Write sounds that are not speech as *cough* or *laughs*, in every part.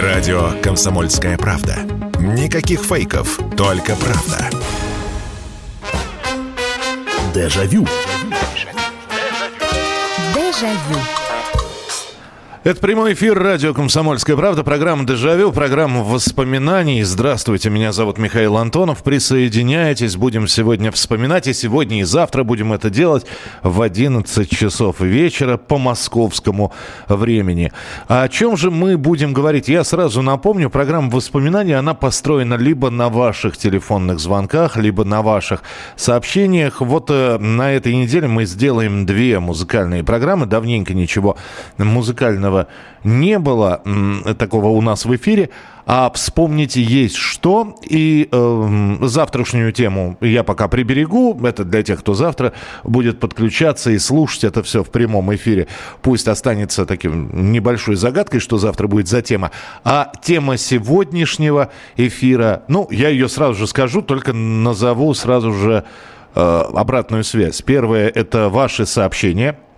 Радио «Комсомольская правда». Никаких фейков, только правда. Дежавю. Дежавю. Это прямой эфир радио «Комсомольская правда», программа «Дежавю», программа воспоминаний. Здравствуйте, меня зовут Михаил Антонов. Присоединяйтесь, будем сегодня вспоминать, и сегодня, и завтра будем это делать в 11 часов вечера по московскому времени. А о чем же мы будем говорить? Я сразу напомню, программа воспоминаний, она построена либо на ваших телефонных звонках, либо на ваших сообщениях. Вот э, на этой неделе мы сделаем две музыкальные программы. Давненько ничего музыкального этого не было такого у нас в эфире. А вспомните есть что. И э, завтрашнюю тему я пока приберегу. Это для тех, кто завтра будет подключаться и слушать это все в прямом эфире. Пусть останется таким небольшой загадкой, что завтра будет за тема. А тема сегодняшнего эфира, ну, я ее сразу же скажу, только назову сразу же э, обратную связь. Первое – это ваши сообщения –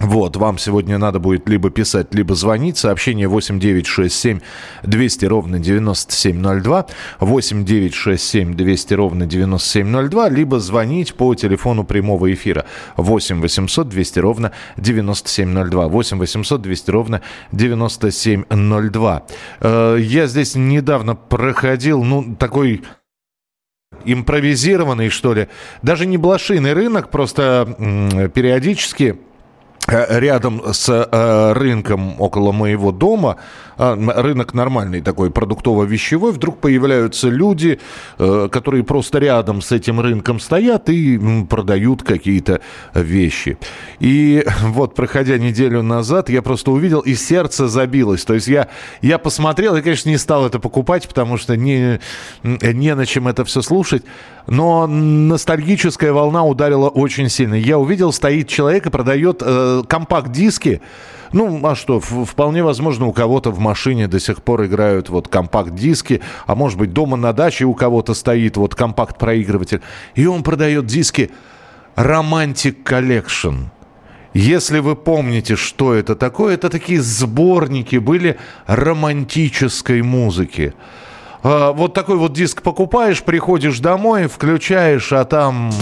вот, вам сегодня надо будет либо писать, либо звонить. Сообщение 8967 200 ровно 9702. 8967 200 ровно 9702. Либо звонить по телефону прямого эфира. 8 800 200 ровно 9702. 8 800 200 ровно 9702. Э, я здесь недавно проходил, ну, такой импровизированный, что ли. Даже не блошиный рынок, просто периодически рядом с э, рынком около моего дома, э, рынок нормальный такой, продуктово-вещевой, вдруг появляются люди, э, которые просто рядом с этим рынком стоят и продают какие-то вещи. И *laughs* вот, проходя неделю назад, я просто увидел, и сердце забилось. То есть я, я посмотрел, и, конечно, не стал это покупать, потому что не, не на чем это все слушать. Но ностальгическая волна ударила очень сильно. Я увидел, стоит человек и продает э, компакт-диски. Ну, а что, вполне возможно, у кого-то в машине до сих пор играют вот компакт-диски, а может быть, дома на даче у кого-то стоит вот компакт-проигрыватель. И он продает диски Romantic Collection. Если вы помните, что это такое, это такие сборники были романтической музыки. А, вот такой вот диск покупаешь, приходишь домой, включаешь, а там...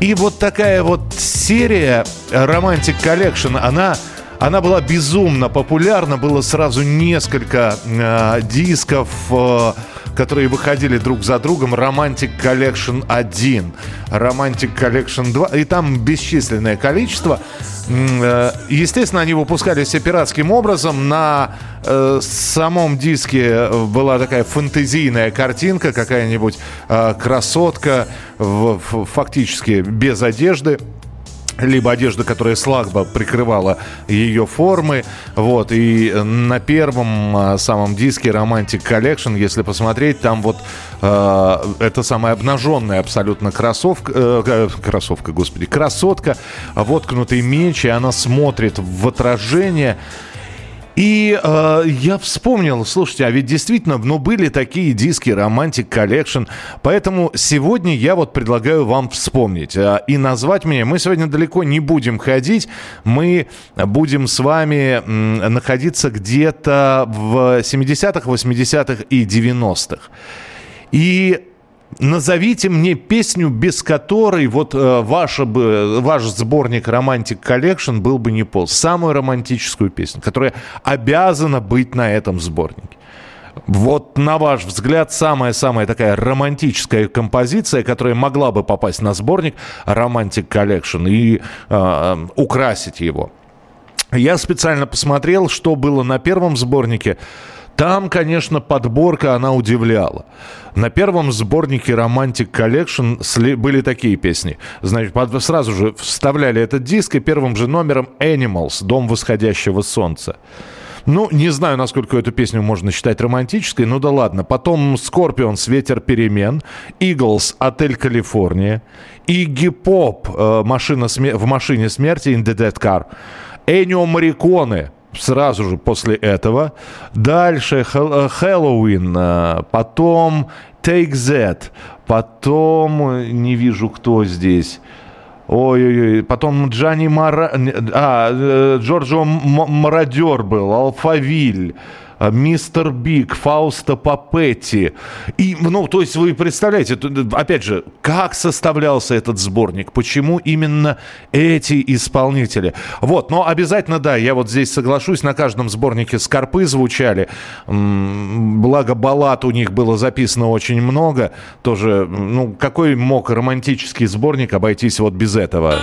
И вот такая вот серия Romantic Collection, она, она была безумно популярна. Было сразу несколько э, дисков, э, которые выходили друг за другом. Romantic Collection 1, Romantic Collection 2. И там бесчисленное количество. Э, естественно, они выпускались пиратским образом. На э, самом диске была такая фантазийная картинка, какая-нибудь э, красотка, фактически без одежды либо одежда, которая слабо прикрывала ее формы. Вот. И на первом а, самом диске Romantic Collection, если посмотреть, там вот э, это самая обнаженная абсолютно кроссовка, э, кроссовка, господи, красотка, воткнутый меч, и она смотрит в отражение. И э, я вспомнил, слушайте, а ведь действительно, ну, были такие диски Romantic Collection, поэтому сегодня я вот предлагаю вам вспомнить э, и назвать меня. Мы сегодня далеко не будем ходить, мы будем с вами э, находиться где-то в 70-х, 80-х и 90-х. И Назовите мне песню, без которой вот э, ваша бы, ваш сборник Romantic Collection был бы не пол. Самую романтическую песню, которая обязана быть на этом сборнике. Вот на ваш взгляд самая-самая такая романтическая композиция, которая могла бы попасть на сборник Romantic Collection и э, украсить его. Я специально посмотрел, что было на первом сборнике. Там, конечно, подборка, она удивляла. На первом сборнике Romantic Collection были такие песни. Значит, сразу же вставляли этот диск, и первым же номером Animals, Дом восходящего солнца. Ну, не знаю, насколько эту песню можно считать романтической, ну да ладно. Потом Scorpions «Ветер перемен», Eagles «Отель Калифорния», Игги Поп «Машина сме... «В машине смерти» «In the Dead Car», Энио Мариконе сразу же после этого. Дальше э, Хэллоуин, э, потом Take That. Потом не вижу, кто здесь. Ой-ой-ой, потом Джани Мара... А, э, Джорджо Мародер был, Алфавиль. А, мистер Биг, Фауста Папетти. И, ну, то есть вы представляете, опять же, как составлялся этот сборник, почему именно эти исполнители. Вот, но обязательно, да, я вот здесь соглашусь, на каждом сборнике скорпы звучали, благо баллад у них было записано очень много, тоже, ну, какой мог романтический сборник обойтись вот без этого?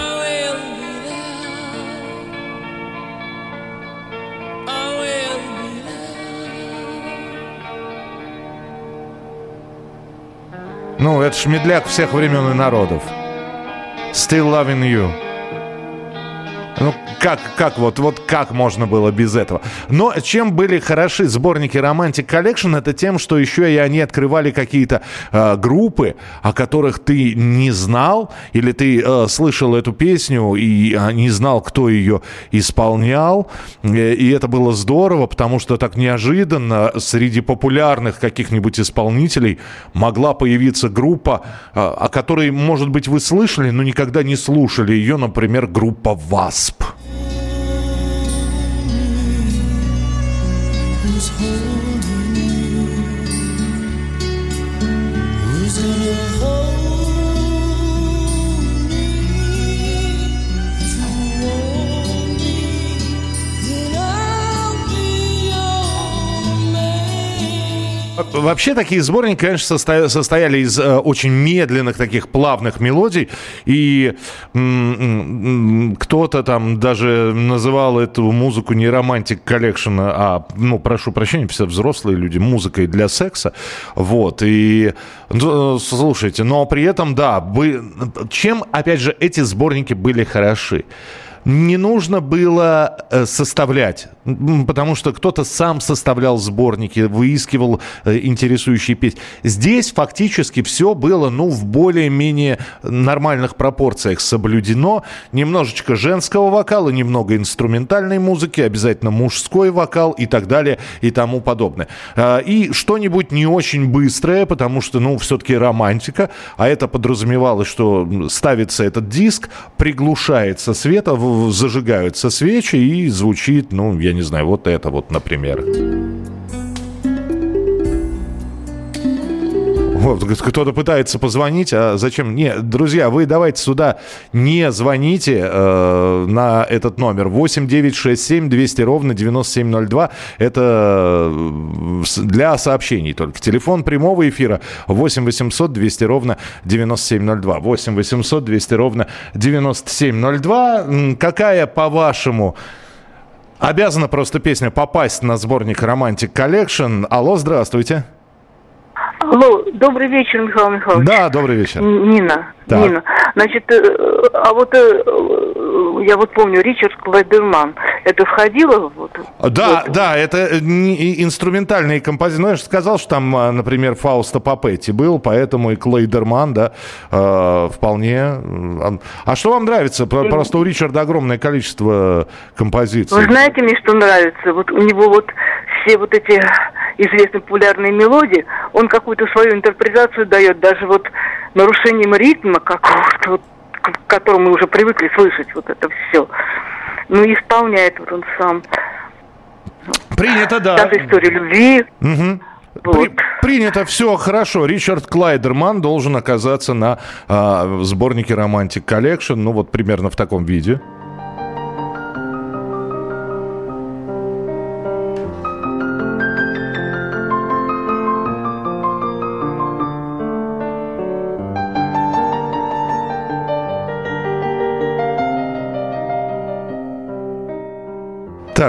Ну, это ж медляк всех времен и народов. Still loving you. Ну, как, как вот, вот как можно было без этого? Но чем были хороши сборники Romantic Collection, это тем, что еще и они открывали какие-то э, группы, о которых ты не знал, или ты э, слышал эту песню и э, не знал, кто ее исполнял. Э, и это было здорово, потому что так неожиданно среди популярных каких-нибудь исполнителей могла появиться группа, э, о которой, может быть, вы слышали, но никогда не слушали ее, например, группа Wasp. Вообще такие сборники, конечно, состояли из э, очень медленных таких плавных мелодий. И кто-то там даже называл эту музыку не Romantic Collection, а, ну, прошу прощения, все взрослые люди, музыкой для секса. Вот. И ну, слушайте, но при этом, да, вы, чем, опять же, эти сборники были хороши? не нужно было э, составлять, потому что кто-то сам составлял сборники, выискивал э, интересующие песни. Здесь фактически все было, ну, в более-менее нормальных пропорциях соблюдено. Немножечко женского вокала, немного инструментальной музыки, обязательно мужской вокал и так далее и тому подобное. А, и что-нибудь не очень быстрое, потому что, ну, все-таки романтика, а это подразумевалось, что ставится этот диск, приглушается свет, а зажигаются свечи и звучит, ну, я не знаю, вот это вот, например. Вот, кто-то пытается позвонить, а зачем? Не, друзья, вы давайте сюда не звоните э, на этот номер 8 9 6 7 200 ровно 9702. Это э, для сообщений только. Телефон прямого эфира 8 800 200 ровно 9702. 8 800 200 ровно 9702. Какая, по-вашему, обязана просто песня попасть на сборник Romantic Collection? Алло, здравствуйте. Алло, добрый вечер, Михаил Михайлович. Да, добрый вечер. Нина. Так. Нина. Значит, э, а вот э, я вот помню, Ричард Клайдерман, это входило? Вот, да, вот. да, это инструментальные композиции. Ну, я же сказал, что там, а, например, Фауста Папетти был, поэтому и Клейдерман, да, э, вполне. А что вам нравится? Просто у Ричарда огромное количество композиций. Вы знаете, мне что нравится? Вот у него вот все вот эти известные популярные мелодии, он какую-то свою интерпретацию дает, даже вот нарушением ритма какого-то, вот, к которому мы уже привыкли слышать вот это все. Ну, исполняет вот он сам. Принято, да. Даже история любви. Угу. Вот. При, принято, все хорошо. Ричард Клайдерман должен оказаться на а, сборнике Romantic Collection, ну вот примерно в таком виде.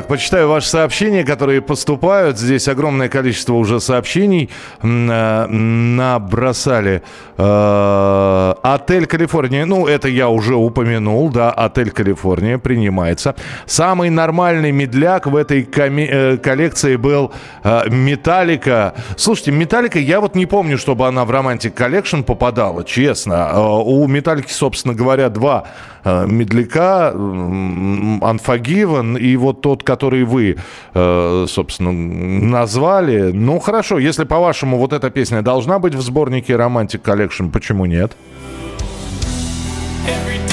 Так, почитаю ваши сообщения, которые поступают. Здесь огромное количество уже сообщений э, набросали. Э, отель Калифорния. Ну, это я уже упомянул, да. Отель Калифорния принимается. Самый нормальный медляк в этой э, коллекции был Металлика. Слушайте, Металлика, я вот не помню, чтобы она в Romantic Collection попадала, честно. У Металлики, собственно говоря, два медляка. Unforgiven и вот тот, которые вы, э, собственно, назвали. Ну, хорошо, если, по-вашему, вот эта песня должна быть в сборнике Romantic Collection, почему нет? Ну,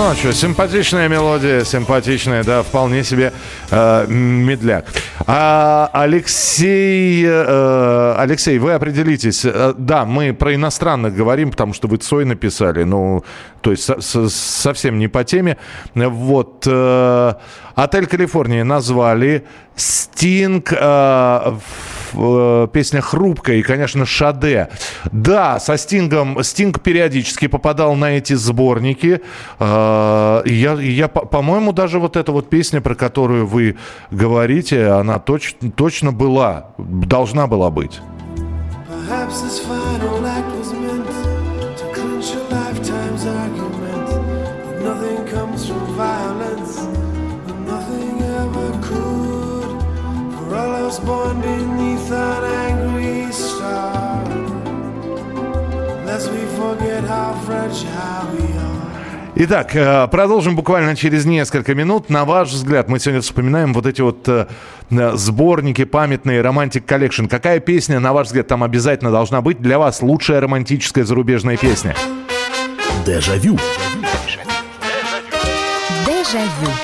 а что, симпатичная мелодия, симпатичная, да, вполне себе э, медляк. А, Алексей, э, Алексей, вы определитесь. Э, да, мы про иностранных говорим, потому что вы Цой написали, ну, то есть со, со, совсем не по теме. Вот, э, Отель Калифорния назвали, Стинг, э, э, песня «Хрупкая» и, конечно, «Шаде». Да, со Стингом, Стинг периодически попадал на эти сборники. Э, я, я по-моему, даже вот эта вот песня, про которую вы говорите, она точ, точно была, должна была быть. born beneath an angry star. Lest we forget how fragile we are. Итак, э, продолжим буквально через несколько минут. На ваш взгляд, мы сегодня вспоминаем вот эти вот э, э, сборники памятные Romantic Collection. Какая песня, на ваш взгляд, там обязательно должна быть для вас лучшая романтическая зарубежная песня? Дежавю. Дежавю.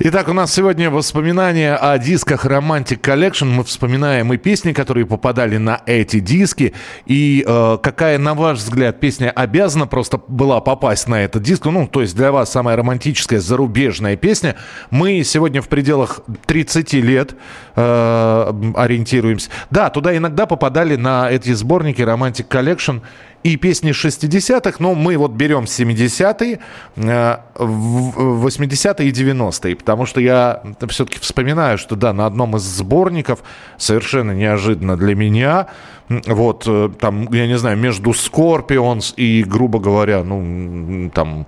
Итак, у нас сегодня воспоминания о дисках Romantic Collection. Мы вспоминаем и песни, которые попадали на эти диски. И э, какая, на ваш взгляд, песня обязана просто была попасть на этот диск? Ну, то есть для вас самая романтическая зарубежная песня. Мы сегодня в пределах 30 лет э, ориентируемся. Да, туда иногда попадали на эти сборники Romantic Collection и песни 60-х, но мы вот берем 70-е, 80-е и 90-е, потому что я все-таки вспоминаю, что да, на одном из сборников совершенно неожиданно для меня, вот э, там, я не знаю, между Scorpions и, грубо говоря, ну, там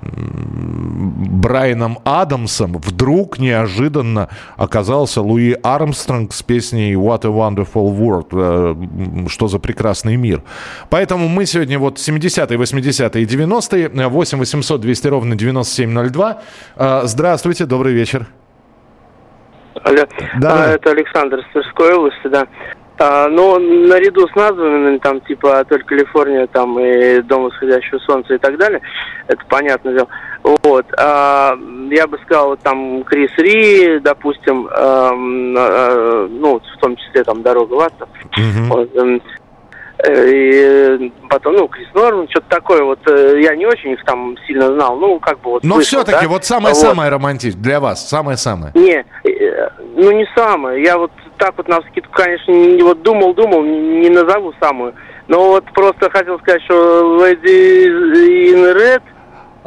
Брайаном Адамсом вдруг неожиданно оказался Луи Армстронг с песней «What a Wonderful World», э, «Что за прекрасный мир». Поэтому мы сегодня вот 70-е, 80-е и 90-е, 8 800 200 ровно 9702. Э, здравствуйте, добрый вечер. Алло, да. а, это Александр с Тверской области, да. А, но наряду с названными, там, типа «Отель Калифорния», там, и «Дом восходящего солнца» и так далее, это понятно дело. Вот. А, я бы сказал, там, Крис Ри, допустим, а, а, ну, в том числе, там, «Дорога в ад», mm-hmm. вот, эм, э, и потом, ну, Крис Норм, что-то такое, вот, э, я не очень их там сильно знал, ну, как бы вот... Но все-таки, да? вот самое-самое вот. романтичное для вас, самое-самое. Не, э, ну, не самое, я вот так вот на скидку, конечно, не, вот думал-думал, не, не назову самую. Но вот просто хотел сказать, что Lady in Red –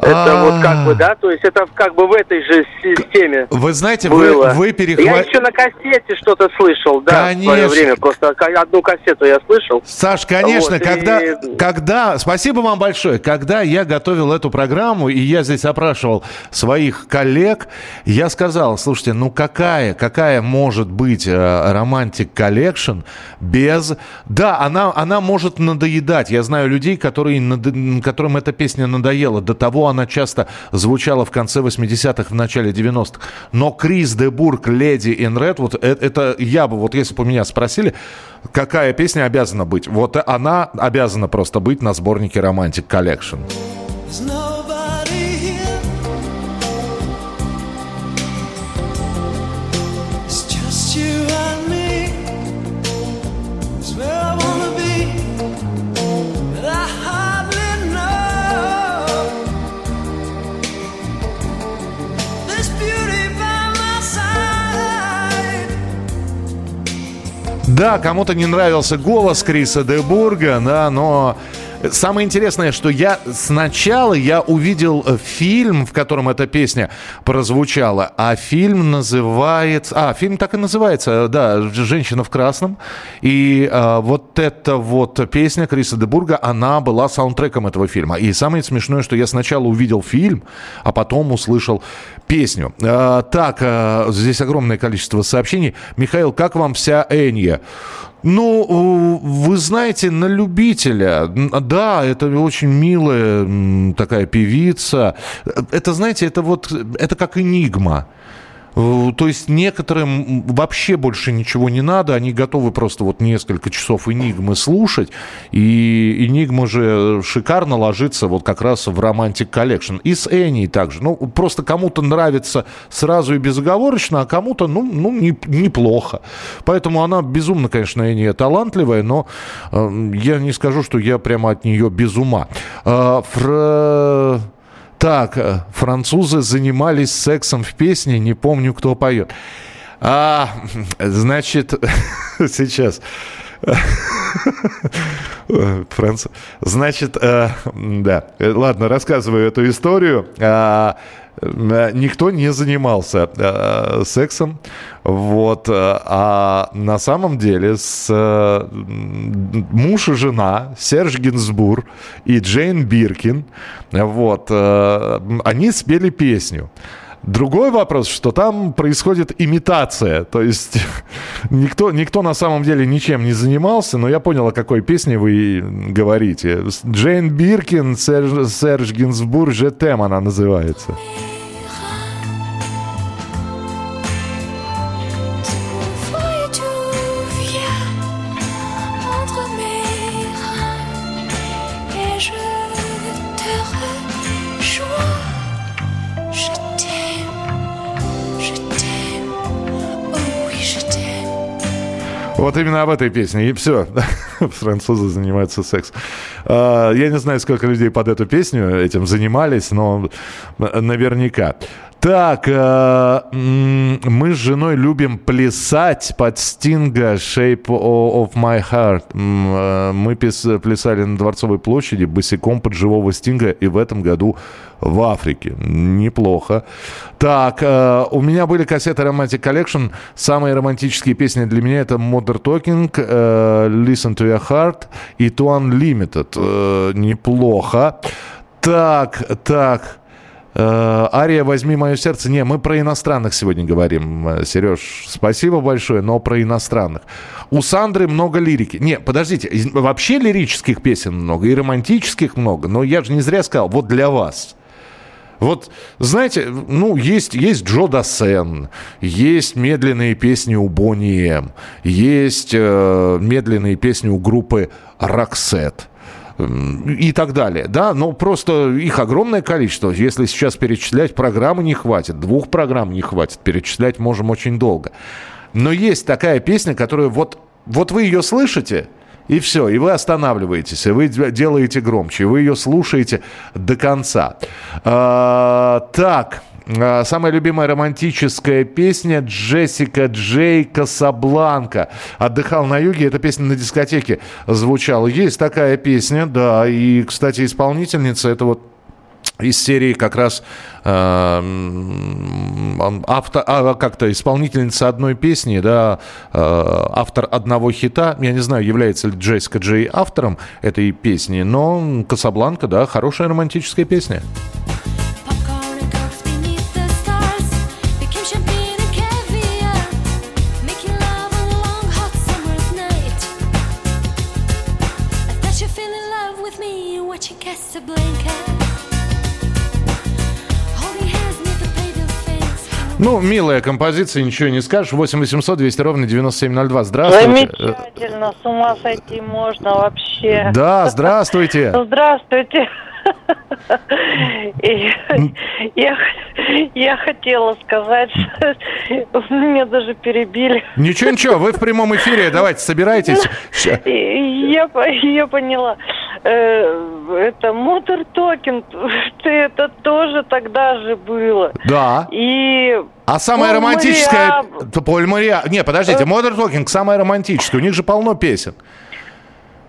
это А-а-а. вот как бы, да, то есть это как бы в этой же системе. Вы знаете, было. вы, вы перехватили... Я еще на кассете что-то слышал, да, конечно. в свое время, просто одну кассету я слышал. Саш, конечно, вот, когда, и... когда, спасибо вам большое, когда я готовил эту программу, и я здесь опрашивал своих коллег, я сказал, слушайте, ну какая, какая может быть романтик э, collection без... Да, она, она может надоедать, я знаю людей, которые, которым эта песня надоела до того, она часто звучала в конце 80-х, в начале 90-х. Но Крис Дебург, Леди in Red, вот это, это я бы, вот если бы меня спросили, какая песня обязана быть, вот она обязана просто быть на сборнике Romantic Collection. Да, кому-то не нравился голос Криса Дебурга, да, но Самое интересное, что я сначала я увидел фильм, в котором эта песня прозвучала, а фильм называется... А, фильм так и называется, да, «Женщина в красном». И а, вот эта вот песня Криса Дебурга, она была саундтреком этого фильма. И самое смешное, что я сначала увидел фильм, а потом услышал песню. А, так, а, здесь огромное количество сообщений. Михаил, как вам вся Энья? Ну, вы знаете, на любителя. Да, это очень милая такая певица. Это, знаете, это вот, это как энигма. Э, то есть некоторым вообще больше ничего не надо, они готовы просто вот несколько часов Энигмы слушать, и Энигма же шикарно ложится вот как раз в Romantic Collection. И с Энни также. Ну, просто кому-то нравится сразу и безоговорочно, а кому-то, ну, ну не, неплохо. Поэтому она безумно, конечно, Энни талантливая, но э, я не скажу, что я прямо от нее без ума. Э, фр... Так, э, французы занимались сексом в песне, не помню, кто поет. А, *laughs* значит, *laughs* сейчас. *laughs* Франц... Значит, э, да, ладно, рассказываю эту историю. А, Э, никто не занимался э, сексом. Вот. Э, а на самом деле с э, муж и жена Серж Гинзбур и Джейн Биркин, вот, э, они спели песню. Другой вопрос, что там происходит имитация. То есть *laughs* никто, никто на самом деле ничем не занимался, но я понял, о какой песне вы говорите. Джейн Биркин, Серж, Серж Гинзбур, «Жетем» она называется. Вот именно об этой песне. И все. *laughs* Французы занимаются сексом. А, я не знаю, сколько людей под эту песню этим занимались, но наверняка. Так, э, мы с женой любим плясать под Стинга Shape of My Heart. Э, мы плясали на Дворцовой площади босиком под живого Стинга и в этом году в Африке. Неплохо. Так, э, у меня были кассеты Romantic Collection. Самые романтические песни для меня это Modern Talking, Listen to Your Heart и To Unlimited. Неплохо. Так, так. Э, Ария «Возьми мое сердце». Не, мы про иностранных сегодня говорим, э, Сереж. Спасибо большое, но про иностранных. У Сандры много лирики. Не, подождите, вообще лирических песен много, и романтических много. Но я же не зря сказал, вот для вас. Вот, знаете, ну, есть, есть Джо Дассен, есть медленные песни у Бонни М, есть э, медленные песни у группы «Роксет» и так далее. Да, но просто их огромное количество. Если сейчас перечислять, программы не хватит, двух программ не хватит, перечислять можем очень долго. Но есть такая песня, которая вот, вот вы ее слышите, и все, и вы останавливаетесь, и вы делаете громче, и вы ее слушаете до конца. А, так. А, самая любимая романтическая песня Джессика Джей Касабланка. Отдыхал на юге. Эта песня на дискотеке звучала. Есть такая песня, да. И, кстати, исполнительница это вот из серии как раз э, автор, а, как-то исполнительница одной песни, да, э, автор одного хита. Я не знаю, является ли Джессика Джей автором этой песни, но Касабланка, да, хорошая романтическая песня. Ну, милая композиция, ничего не скажешь. 8 800 200 ровно 9702. Здравствуйте. Замечательно, с ума сойти можно вообще. Да, здравствуйте. *laughs* Здравствуйте. Я, я хотела сказать, меня даже перебили. Ничего, ничего, вы в прямом эфире, давайте, собирайтесь. *laughs* Я, я поняла. Э, это Мотор Токен, *laughs* это тоже тогда же было. Да. И а самая романтическая... Поль Мариа... Не, подождите, Modern Talking самая романтическая. У них же полно песен.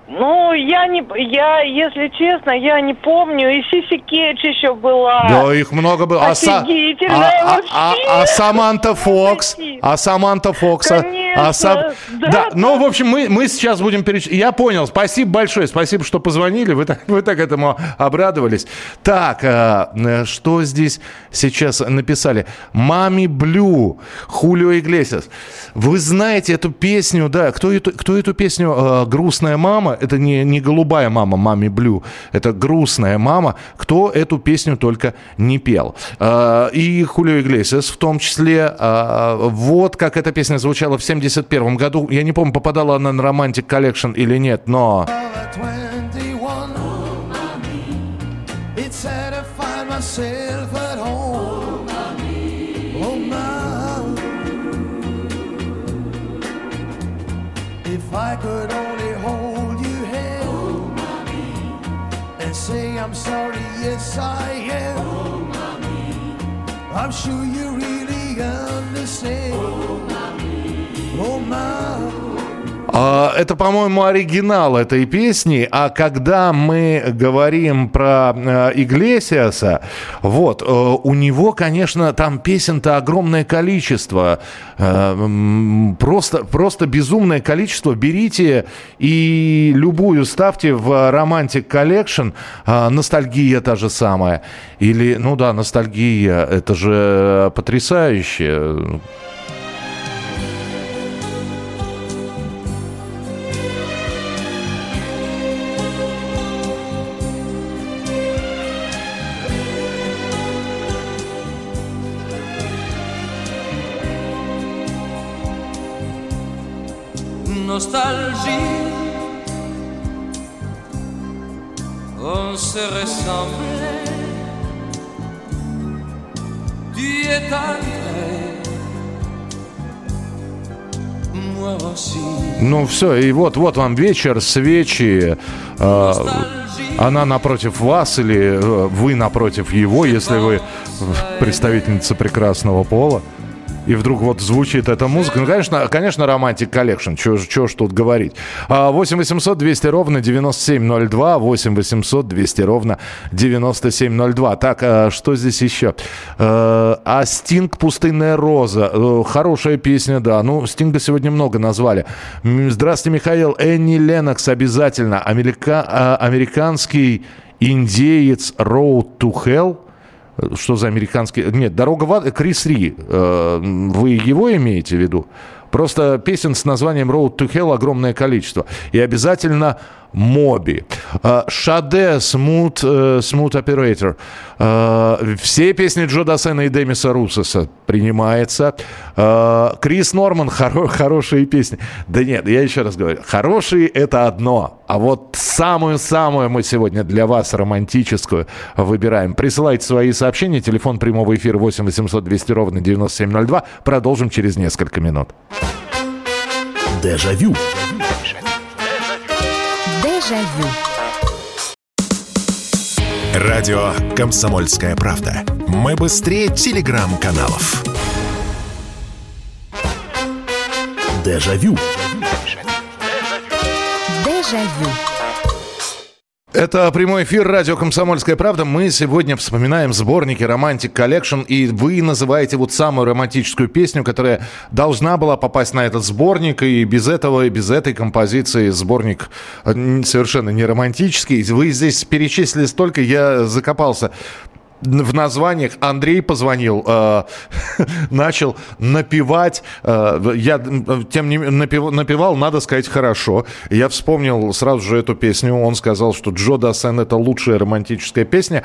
Ну, я не, я, если честно, я не помню. И Сиси Кетч еще была. Да, их много было. А, Са- а- а- а- а Саманта Фокс? А Саманта Фокс? а- Конечно, а Сам- да, Да, да. ну, в общем, мы, мы сейчас будем перечислять. Я понял. Спасибо большое. Спасибо, что позвонили. Вы так, вы так этому обрадовались. Так, а, э, что здесь сейчас написали? Мами Блю, Хулио Иглесиас. Вы знаете эту песню, да? Кто эту, кто эту песню э, «Грустная мама»? Это не, не голубая мама, Мами Блю. Это грустная мама. Кто эту песню только не пел. Э, и Хулио Иглесиас в том числе. Э, вот как эта песня звучала в 71 году. Я не помню, попадала она на Romantic Collection или нет, но... At 21, I'm sorry, yes I am. I'm sure you really understand. Oh, my. А, oh, Это, по-моему, оригинал этой песни. А когда мы говорим про э, Иглесиаса, вот, э, у него, конечно, там песен-то огромное количество. Э, Просто, просто безумное количество. Берите и любую ставьте в Romantic Collection. А, Ностальгия та же самая. Или, ну да, ностальгия. Это же потрясающе. On se ressemblait. Tu es aussi. Ну все, и вот, вот вам вечер, свечи. э, она напротив вас или э, вы напротив его, если вы представительница прекрасного пола. И вдруг вот звучит эта музыка. Ну, конечно, конечно, Romantic Collection. Чего ж тут говорить. А, 8 800 200 ровно 9702. 8 800 200 ровно 9702. Так, а что здесь еще? Э, А Стинг «Пустынная роза». Э, Хорошая песня, да. Ну, Стинга сегодня много назвали. Здравствуйте, Михаил. Энни Ленокс обязательно. Америка... а, Американский индеец «Road to Hell». Что за американский... Нет, «Дорога в ад» Крис Ри. Э, Вы его имеете в виду? Просто песен с названием «Road to Hell» огромное количество. И обязательно «Моби». Э, «Шаде», «Smooth, э, Smooth Operator». Э, Все песни Джо Дассена и Демиса Руссоса принимается. Э, Крис Норман *laughs* хоро- хорошие песни. Да нет, я еще раз говорю, хорошие это одно, а вот самую-самую мы сегодня для вас романтическую выбираем. Присылайте свои сообщения, телефон прямого эфира 8 800 200 ровно 9702. Продолжим через несколько минут. Дежавю. Дежавю. Радио «Комсомольская правда». Мы быстрее телеграм-каналов. Дежавю. Дежавю. Это прямой эфир радио «Комсомольская правда». Мы сегодня вспоминаем сборники «Romantic Collection», и вы называете вот самую романтическую песню, которая должна была попасть на этот сборник, и без этого, и без этой композиции сборник э, совершенно не романтический. Вы здесь перечислили столько, я закопался в названиях Андрей позвонил, э, *laughs* начал напевать. Э, я, тем не напев- напевал, надо сказать, хорошо. Я вспомнил сразу же эту песню. Он сказал, что Джо Дассен это лучшая романтическая песня.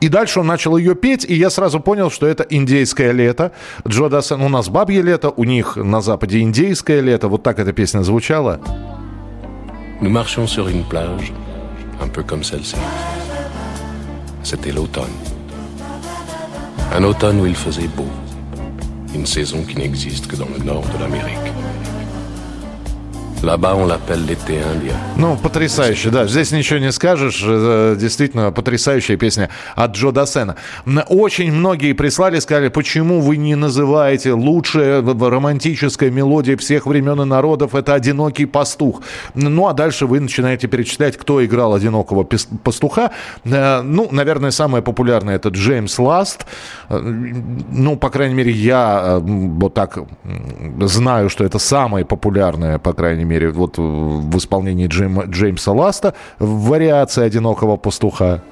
И дальше он начал ее петь, и я сразу понял, что это индейское лето. Джо Дассен, у нас бабье лето, у них на Западе индейское лето. Вот так эта песня звучала. Nous marchions sur une plage, un peu comme celle-ci. C'était l'automne. Un automne où il faisait beau. Une saison qui n'existe que dans le nord de l'Amérique. Ну, потрясающе, да. Здесь ничего не скажешь. Э, Действительно, потрясающая песня от Джо Досена. Очень многие прислали, сказали, почему вы не называете лучшая романтическая мелодия всех времен и народов это «Одинокий пастух». Ну, а дальше вы начинаете перечислять, кто играл «Одинокого пастуха». Э, Ну, наверное, самое популярное это Джеймс Ласт. Э, Ну, по крайней мере, я вот так знаю, что это самое популярное, по крайней мере, вот э, в исполнении Джейма- Джеймса Ласта вариация «Одинокого пастуха».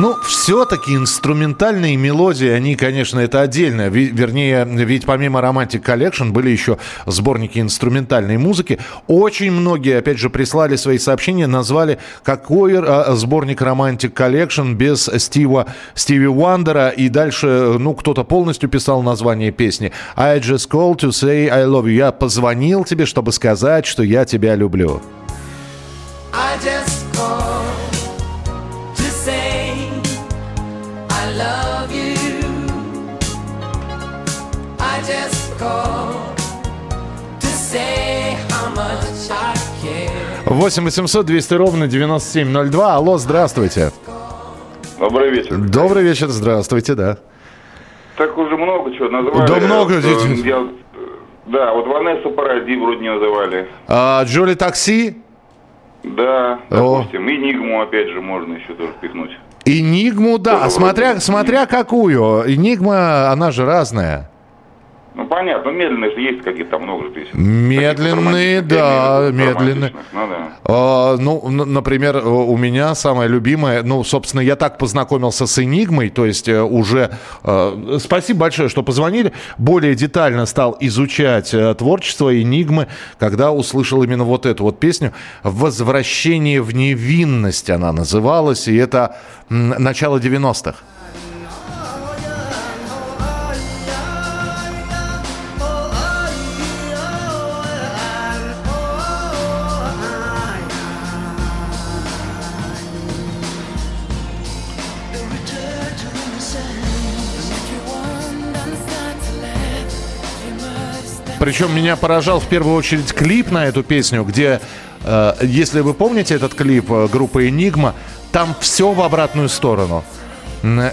Ну, все-таки инструментальные мелодии, они, конечно, это отдельно. Вернее, ведь помимо Romantic Collection были еще сборники инструментальной музыки. Очень многие, опять же, прислали свои сообщения, назвали, какой а, сборник Romantic Collection без Стива, Стиви Уандера. И дальше, ну, кто-то полностью писал название песни. I just called to say I love you. Я позвонил тебе, чтобы сказать, что я тебя люблю. I just 8 800 200 ровно 9702. Алло, здравствуйте. Добрый вечер. Добрый вечер, здравствуйте, да. Так уже много чего называли. Да много, Э, я- Да, вот Ванесса Паради вроде не называли. А, Джоли Такси, Да, О. допустим. Энигму, опять же, можно еще тоже впихнуть. Энигму, да, Тоже смотря, смотря какую. Энигма, она же разная. Ну, понятно, медленные же есть какие-то там много же песен. Медленные, да, медленные. Ну да. А, ну, например, э, у меня самая любимая, ну, собственно, я так познакомился с Энигмой, то есть э, уже... э, спасибо большое, что позвонили. Более детально стал изучать э, творчество Энигмы, когда услышал именно вот эту вот песню. «Возвращение в невинность» она называлась, и это начало 90-х. Причем меня поражал в первую очередь клип на эту песню, где, э, если вы помните этот клип э, группы Enigma, там все в обратную сторону.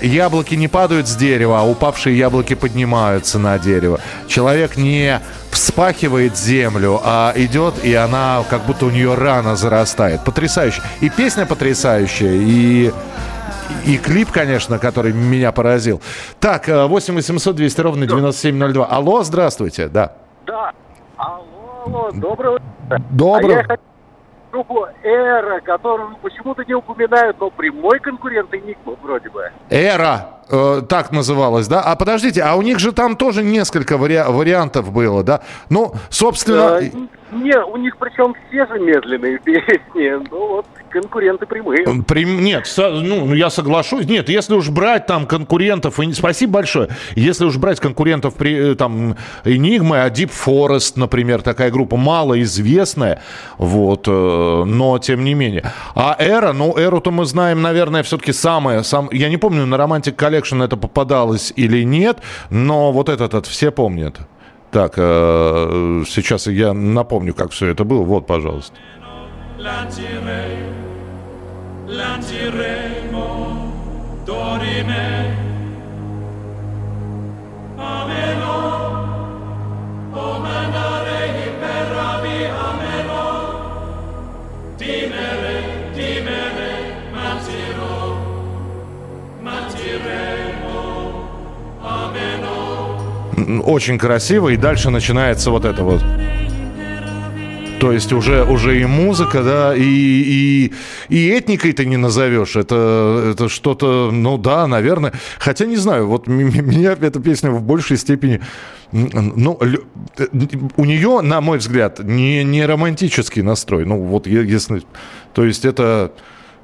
Яблоки не падают с дерева, а упавшие яблоки поднимаются на дерево. Человек не вспахивает землю, а идет, и она как будто у нее рана зарастает. Потрясающе. И песня потрясающая, и и клип, конечно, который меня поразил. Так, э, 8 800 200 ровно 9702. Алло, здравствуйте, да. Да. Алло, алло, доброго вечера. Доброго. А я хочу группу Эра, которую почему-то не упоминают, но прямой конкурент Энигма вроде бы. Эра, э, так называлась, да? А подождите, а у них же там тоже несколько вари- вариантов было, да? Ну, собственно... Э, Не, у них причем все же медленные *laughs* песни. Ну вот, конкуренты прямые. При- Нет, со- ну, я соглашусь. Нет, если уж брать там конкурентов, и- спасибо большое, если уж брать конкурентов, при, э, там, Enigma, а Deep Forest, например, такая группа малоизвестная, вот, э, но тем не менее. А Эра, ну, Эру-то мы знаем, наверное, все-таки самое, сам, я не помню, на Romantic Collection это попадалось или нет, но вот этот, этот все помнят. Так, э, сейчас я напомню, как все это было. Вот, пожалуйста. Ameno, Очень красиво, и дальше начинается вот это вот. То есть уже, уже и музыка, да, и, и, и этникой ты не назовешь. Это, это что-то, ну да, наверное. Хотя не знаю, вот меня эта песня в большей степени... Ну, у нее, на мой взгляд, не, не романтический настрой. Ну, вот если... То есть это...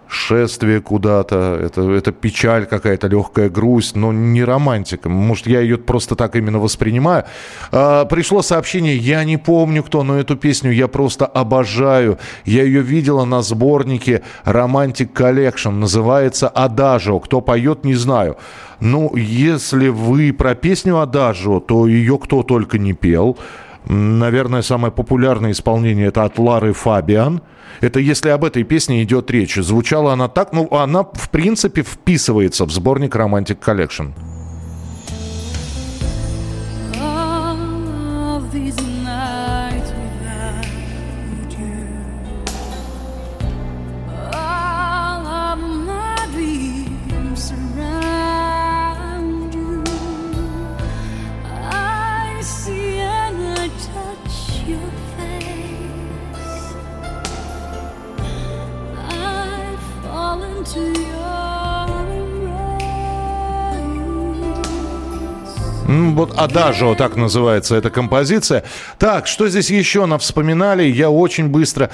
шествие куда-то, это, это печаль какая-то, легкая грусть, но не романтика. Может, я ее просто так именно воспринимаю. А, пришло сообщение, я не помню кто, но эту песню я просто обожаю. Я ее видела на сборнике Romantic Collection, называется «Адажио». Кто поет, не знаю. Ну, если вы про песню «Адажио», то ее кто только не пел. Наверное, самое популярное исполнение это от Лары Фабиан – это если об этой песне идет речь. Звучала она так, ну, она, в принципе, вписывается в сборник Romantic Collection. Вот «Адажио» так называется эта композиция. Так, что здесь еще нам вспоминали? Я очень быстро...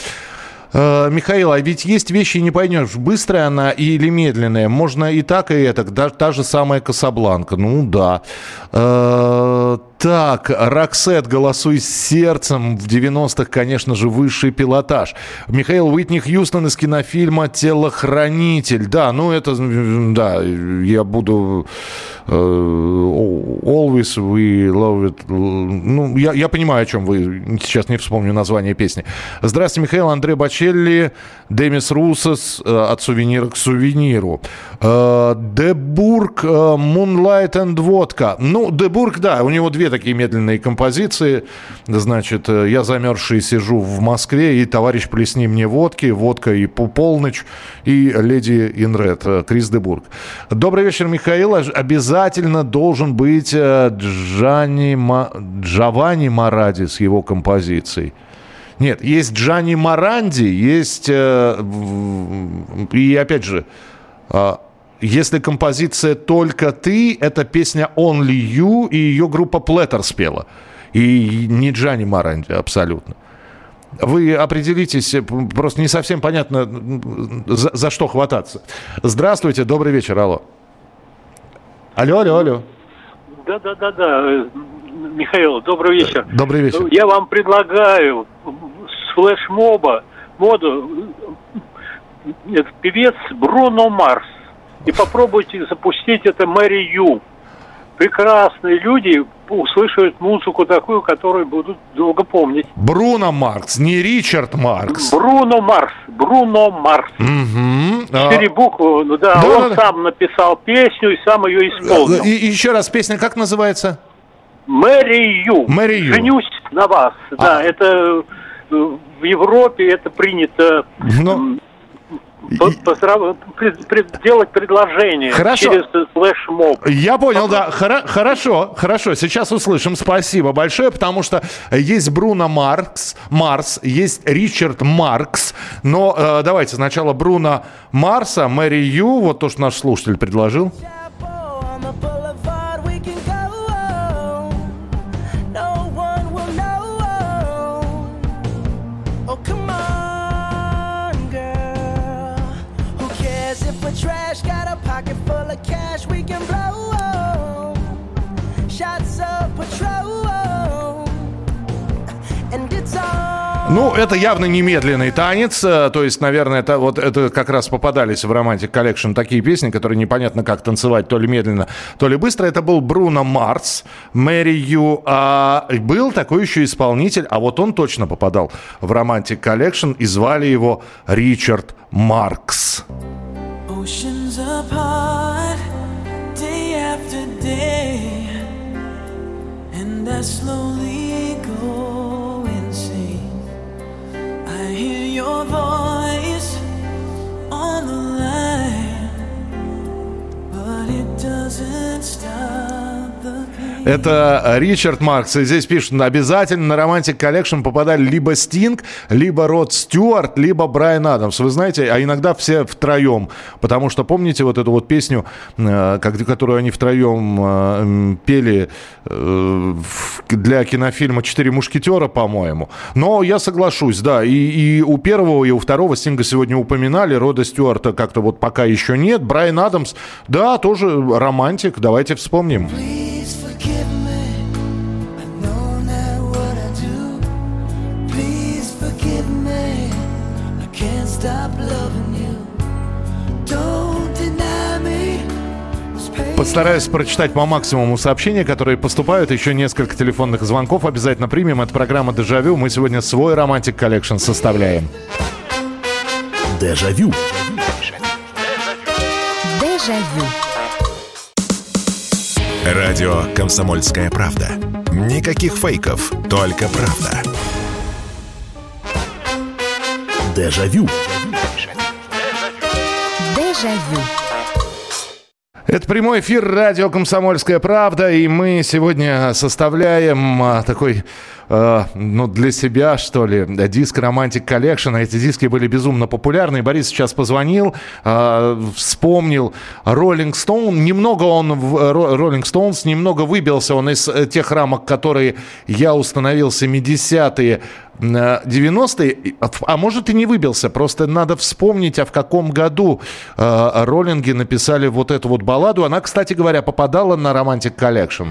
Э, Михаил, а ведь есть вещи, не поймешь, быстрая она или медленная. Можно и так, и это. Даже та же самая Касабланка. Ну да. Э, так, Роксет, голосуй сердцем. В 90-х, конечно же, высший пилотаж. Михаил Уитни Хьюстон из кинофильма «Телохранитель». Да, ну это, да, я буду uh, Always We Love It. Ну, я, я понимаю, о чем вы. Сейчас не вспомню название песни. Здравствуйте, Михаил. Андрей Бачелли, Демис Русос э, от сувенира к сувениру. Э, Дебург, Moonlight and Vodka. Ну, Дебург, да, у него две такие медленные композиции. Значит, я замерзший сижу в Москве, и товарищ плесни мне водки, водка и полночь, и леди Инред, Крис Дебург. Добрый вечер, Михаил. Обязательно должен быть Джани, Джованни Маради с его композицией. Нет, есть Джани Маранди, есть... Э, и опять же, э, если композиция «Только ты», это песня «Only You», и ее группа Плеттер спела. И не Джани Маранди абсолютно. Вы определитесь, просто не совсем понятно, за, за что хвататься. Здравствуйте, добрый вечер, алло. Алло, алло, алло. Да-да-да-да, Михаил, добрый вечер. Добрый вечер. Я вам предлагаю с флешмоба моду этот певец Бруно Марс. И попробуйте запустить это Мэри Ю. Прекрасные люди услышат музыку такую, которую будут долго помнить. Бруно Маркс, не Ричард Маркс. Бруно Марс. Бруно Марс. Угу. Четыре а... буквы. Ну да, да он да, сам написал песню и сам ее исполнил. И, еще раз, песня как называется? Мэри Ю. Мэри Ю. Женюсь на вас. А. Да, это э, в Европе это принято. Но делать предложение хорошо. через флешмоб. Я понял, да. Хорошо, хорошо. Сейчас услышим. Спасибо большое, потому что есть Бруно Маркс, Марс, есть Ричард Маркс. Но э, давайте сначала Бруно Марса, Мэри Ю, вот то, что наш слушатель предложил. Ну, это явно немедленный танец. Э, то есть, наверное, это вот это как раз попадались в Romantic Collection такие песни, которые непонятно как танцевать, то ли медленно, то ли быстро. Это был Бруно Марс, Мэри Ю. А был такой еще исполнитель, а вот он точно попадал в Romantic Collection, и звали его Ричард Маркс. Day after day, and I slowly doesn't stop. Это Ричард Маркс. И здесь пишут, обязательно на Romantic Collection попадали либо Стинг, либо Род Стюарт, либо Брайан Адамс. Вы знаете, а иногда все втроем. Потому что помните вот эту вот песню, э, которую они втроем э, пели э, для кинофильма «Четыре мушкетера», по-моему. Но я соглашусь, да. И, и у первого, и у второго Стинга сегодня упоминали. Рода Стюарта как-то вот пока еще нет. Брайан Адамс, да, тоже романтик. Давайте вспомним. Please Постараюсь прочитать по максимуму сообщения, которые поступают. Еще несколько телефонных звонков обязательно примем. Это программа «Дежавю». Мы сегодня свой Romantic Collection составляем. Дежавю. Дежавю. Радио «Комсомольская правда». Никаких фейков, только правда. Дежавю. Дежавю. Это прямой эфир радио «Комсомольская правда», и мы сегодня составляем а, такой, э, ну, для себя, что ли, диск «Romantic Collection». Эти диски были безумно популярны. Борис сейчас позвонил, э, вспомнил «Rolling Stone». Немного он, в «Rolling Stones», немного выбился он из э, тех рамок, которые я установил 70-е, э, 90-е, а может и не выбился, просто надо вспомнить, а в каком году э, роллинги написали вот эту вот балладу. Она, кстати говоря, попадала на Romantic Collection.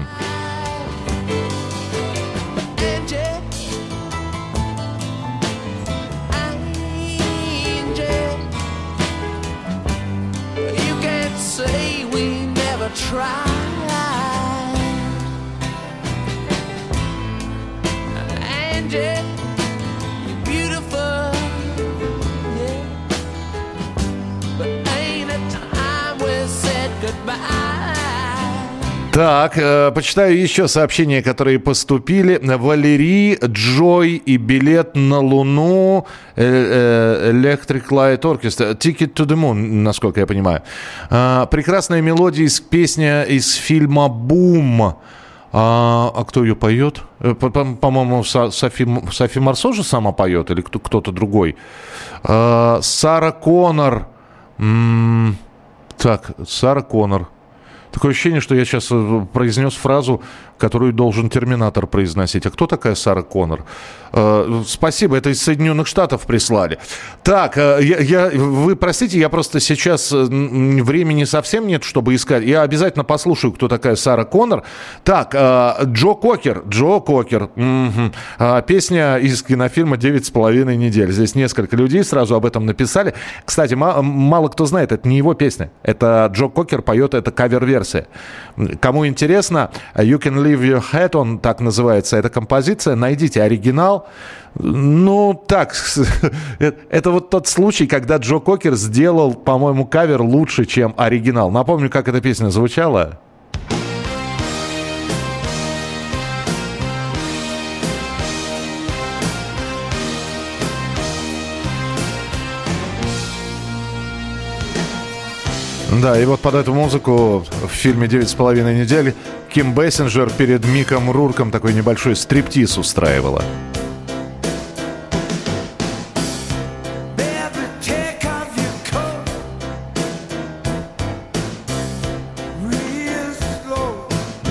Так, э, почитаю еще сообщения, которые поступили. Валерий, Джой и билет на Луну, э, э, Electric Light Orchestra, Ticket to the Moon, насколько я понимаю. А, прекрасная мелодия из песня из фильма «Бум». А, а кто ее поет? Э, по- по- По-моему, Со- Софи, Софи Марсо же сама поет или кто- кто-то другой? А, Сара Коннор. М, Так, Сара Коннор. Такое ощущение, что я сейчас произнес фразу, которую должен Терминатор произносить. А кто такая Сара Коннор? Э, спасибо, это из Соединенных Штатов прислали. Так, э, я, я- вы простите, я просто сейчас э, времени совсем нет, чтобы искать. Я обязательно послушаю, кто такая Сара Коннор. Так, э, Джо Кокер. Джо Кокер. А, Песня из кинофильма «Девять с половиной недель». Здесь несколько людей сразу об этом написали. Кстати, ма- мало кто знает, это не его песня. Это Джо Кокер поет, это кавер-версия. Кому интересно, «You Can Leave Your Head On», так называется эта композиция. Найдите оригинал. Ну, так, *laughs* э, это вот тот случай, когда Джо Кокер сделал, по-моему, кавер лучше, чем оригинал. Напомню, как эта песня звучала. Да, и вот под эту музыку в фильме «Девять с половиной недель» Ким Бессинджер перед Миком Рурком такой небольшой стриптиз устраивала.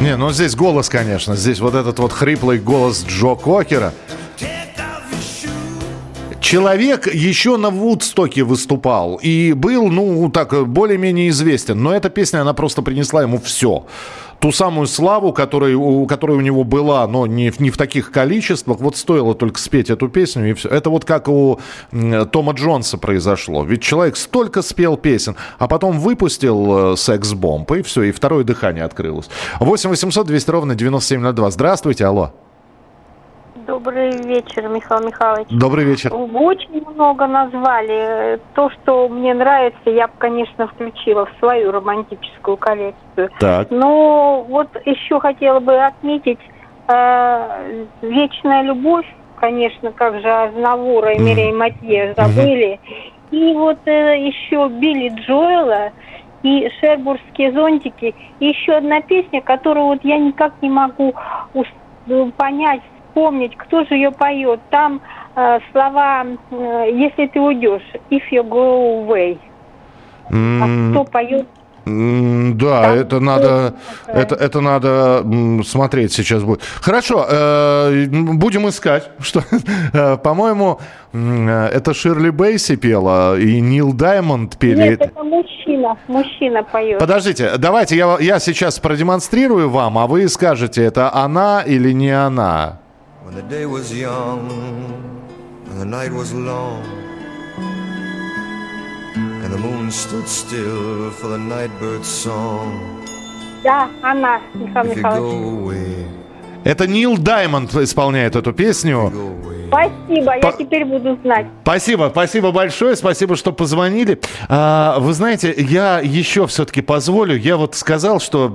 Не, ну здесь голос, конечно. Здесь вот этот вот хриплый голос Джо Кокера. Человек еще на Вудстоке выступал и был, ну, так, более-менее известен. Но эта песня, она просто принесла ему все. Ту самую славу, которой, у, которая у него была, но не, в- не в таких количествах. Вот стоило только спеть эту песню, и все. Это вот как у Тома Джонса произошло. Ведь человек столько спел песен, а потом выпустил э, секс-бомб, и все, и второе дыхание открылось. 8 800 200 ровно 9702. Здравствуйте, алло. Добрый вечер, Михаил Михайлович. Добрый вечер. Вы очень много назвали. То, что мне нравится, я бы, конечно, включила в свою романтическую коллекцию. Так. Но вот еще хотела бы отметить э, «Вечная любовь», конечно, как же Азнавура и Мирей Матье забыли. И вот э, еще Билли Джоэла и Шербургские зонтики. И еще одна песня, которую вот я никак не могу понять, вспомнить, кто же ее поет. Там э, слова э, «Если ты уйдешь», «If you go away». А кто поет? Да, это надо, это, это надо смотреть сейчас будет. Хорошо, э, будем искать. *laughs* Что, э, по-моему, э, это Ширли Бейси пела и Нил Даймонд пели. Нет, это мужчина, мужчина поет. Подождите, давайте я, я сейчас продемонстрирую вам, а вы скажете, это она или не она. When the day was young and the night was long and the moon stood still for the nightbird's song. Да, она, Михаил Михайлович. Это Нил Даймонд исполняет эту песню. Спасибо, я теперь буду знать. Спасибо, спасибо большое, спасибо, что позвонили. А, вы знаете, я еще все-таки позволю, я вот сказал, что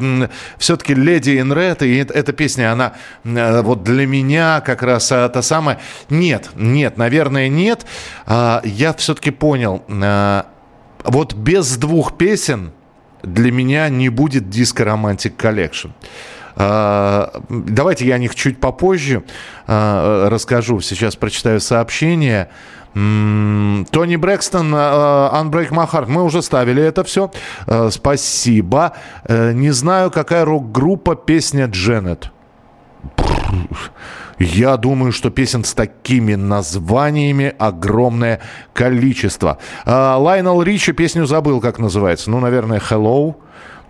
все-таки «Леди in Red», и эт- эта песня, она м, вот для меня как раз а, та самая... Нет, нет, наверное, нет. А, я все-таки понял, а, вот без двух песен для меня не будет диско Romantic Collection. А, Давайте я о них чуть попозже а, расскажу. Сейчас прочитаю сообщение. Тони Брэкстон, а, Unbreak My Heart. Мы уже ставили это все. А, Спасибо. Э, Не знаю, какая рок-группа песня Дженнет. Я думаю, что песен с такими названиями огромное количество. А, Лайнел Ричи песню забыл, как называется. Ну, наверное, Hello.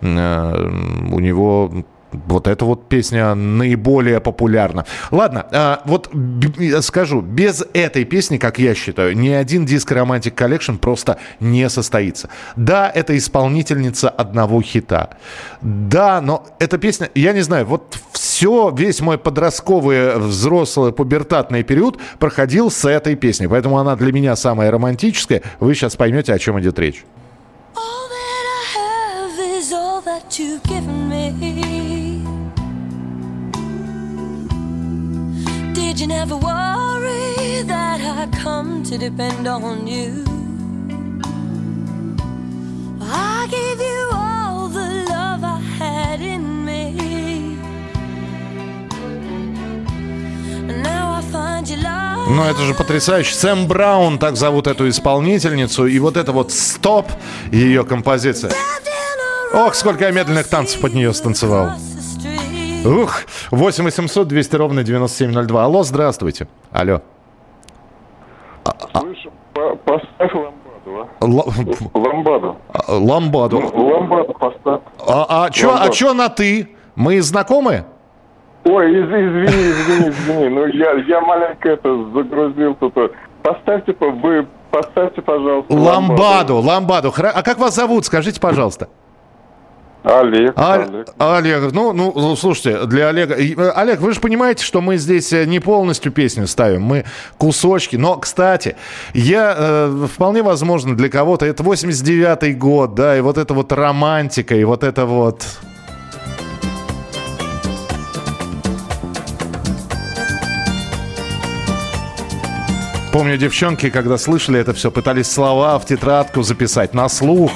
Э, У него вот эта вот песня наиболее популярна. Ладно, а, вот скажу, без этой песни, как я считаю, ни один диск Romantic Collection просто не состоится. Да, это исполнительница одного хита. Да, но эта песня, я не знаю, вот все, весь мой подростковый, взрослый, пубертатный период проходил с этой песней. Поэтому она для меня самая романтическая. Вы сейчас поймете, о чем идет речь. Love is all that you've given me. Did you never worry that I come to depend on you? I gave you all the love I had in me. And now I find you love. Ну, это же потрясающе. Сэм Браун, так зовут эту исполнительницу. И вот это вот «Стоп» ее композиция. Ох, сколько я медленных танцев под нее станцевал. Ух, 8 800 200 ровно 9702. Алло, здравствуйте. Алло. Слышь, по- поставь ламбаду, а? Ла- Ламбаду. а, Ламбаду. Ну, ламбаду поставь. А, а, чё, а Ламбаду. чё на «ты»? Мы знакомы? Ой, из- извини, извини, извини. Ну, я, я маленько это загрузил тут. Поставьте, по- вы поставьте, пожалуйста, Ламбаду, ламбаду. Хра- А как вас зовут? Скажите, пожалуйста. Олег, А- Олег. Олег, ну, ну, слушайте, для Олега... э, Олег, вы же понимаете, что мы здесь э, не полностью песню ставим, мы кусочки. Но, кстати, я, э, вполне возможно, для кого-то это 89-й год, да, и вот это вот романтика, и вот это вот... Помню, девчонки, когда слышали это все, пытались слова в тетрадку записать на слух.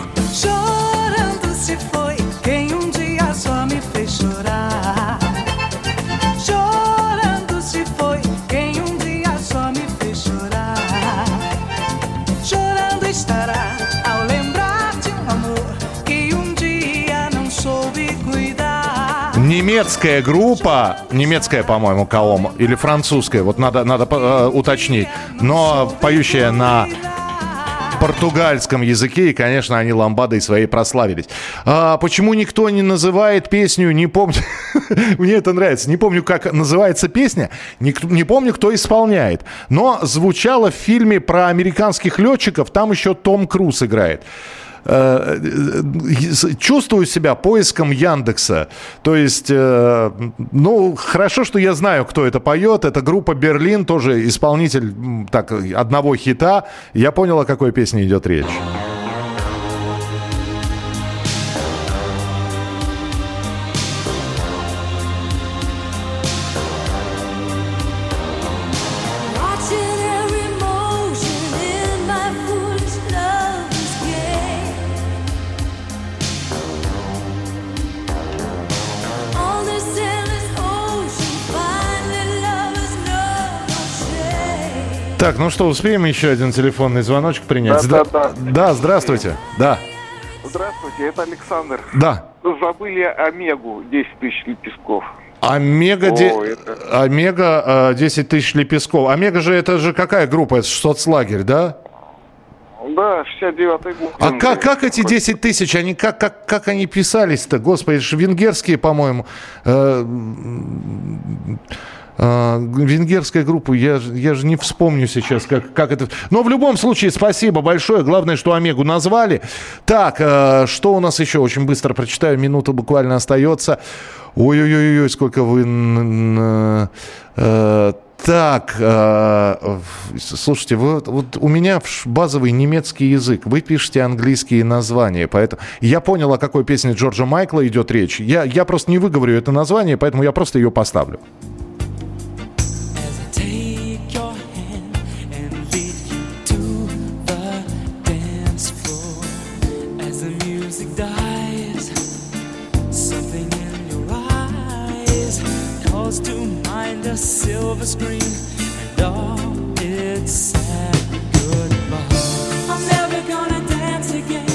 Немецкая группа, немецкая, по-моему, Каом, или французская, вот надо, надо э, уточнить, но поющая на португальском языке, и, конечно, они ламбадой своей прославились. А почему никто не называет песню, не помню, *laughs* мне это нравится, не помню, как называется песня, не, не помню, кто исполняет, но звучало в фильме про американских летчиков, там еще Том Круз играет. Э, чувствую себя поиском Яндекса. То есть, э, ну, хорошо, что я знаю, кто это поет. Это группа Берлин, тоже исполнитель так, одного хита. Я понял, о какой песне идет речь. Так, ну что, успеем еще один телефонный звоночек принять? Да, Здра- да, Да, здравствуйте. Да. Здравствуйте, это Александр. Да. Забыли Омегу 10 тысяч лепестков. Омега, де- О, это- Омега э, 10 тысяч лепестков. Омега же это же какая группа? Это соцлагерь, да? Да, 69-й год. А как, как эти 10 тысяч, они как, как, как они писались-то? Господи, это же венгерские, по-моему. Э, э, венгерская группа, я, я же не вспомню сейчас, как, как это... Но в любом случае, спасибо большое. Главное, что Омегу назвали. Так, э, что у нас еще? Очень быстро прочитаю, минута буквально остается. Ой-ой-ой, сколько вы... э, так, э, слушайте, вот- вот у меня базовый немецкий язык, вы пишете английские названия, поэтому я понял, о какой песне Джорджа Майкла идет речь. Я, я просто не выговорю это название, поэтому я просто ее поставлю. Silver screen and all its sad goodbye. I'm never gonna dance again.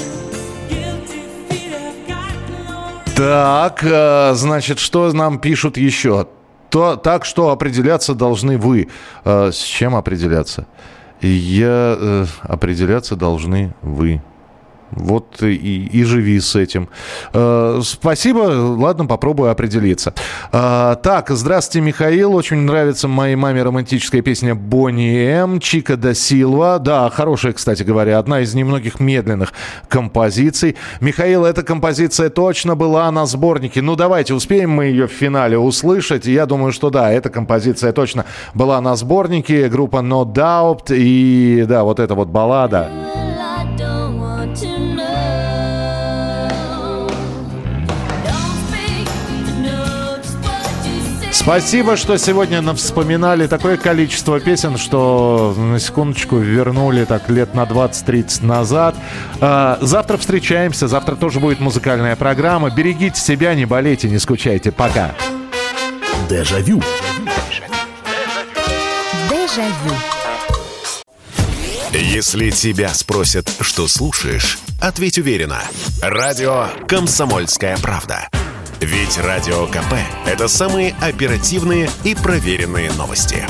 Guilty feet have got no Так, э, значит, что нам пишут еще? То, так что определяться должны вы. Э, С чем определяться? Я э, определяться должны вы. Вот и, и живи с этим. Э, спасибо, ладно, попробую определиться. Э, так, здравствуйте, Михаил. Очень нравится моей маме романтическая песня Бонни М. Чика да Силва. Да, хорошая, кстати говоря, одна из немногих медленных композиций. Михаил, эта композиция точно была на сборнике. Ну, давайте, успеем мы ее в финале услышать. Я думаю, что да, эта композиция точно была на сборнике. Группа No Doubt. И да, вот эта вот баллада. Спасибо, что сегодня нам вспоминали такое количество песен, что на секундочку вернули так лет на 20-30 назад. А, Завтра встречаемся, завтра тоже будет музыкальная программа. Берегите себя, не болейте, не скучайте. Пока. Дежавю. Дежавю. Если тебя спросят, что слушаешь, ответь уверенно. Радио «Комсомольская правда». Ведь Радио КП – это самые оперативные и проверенные новости.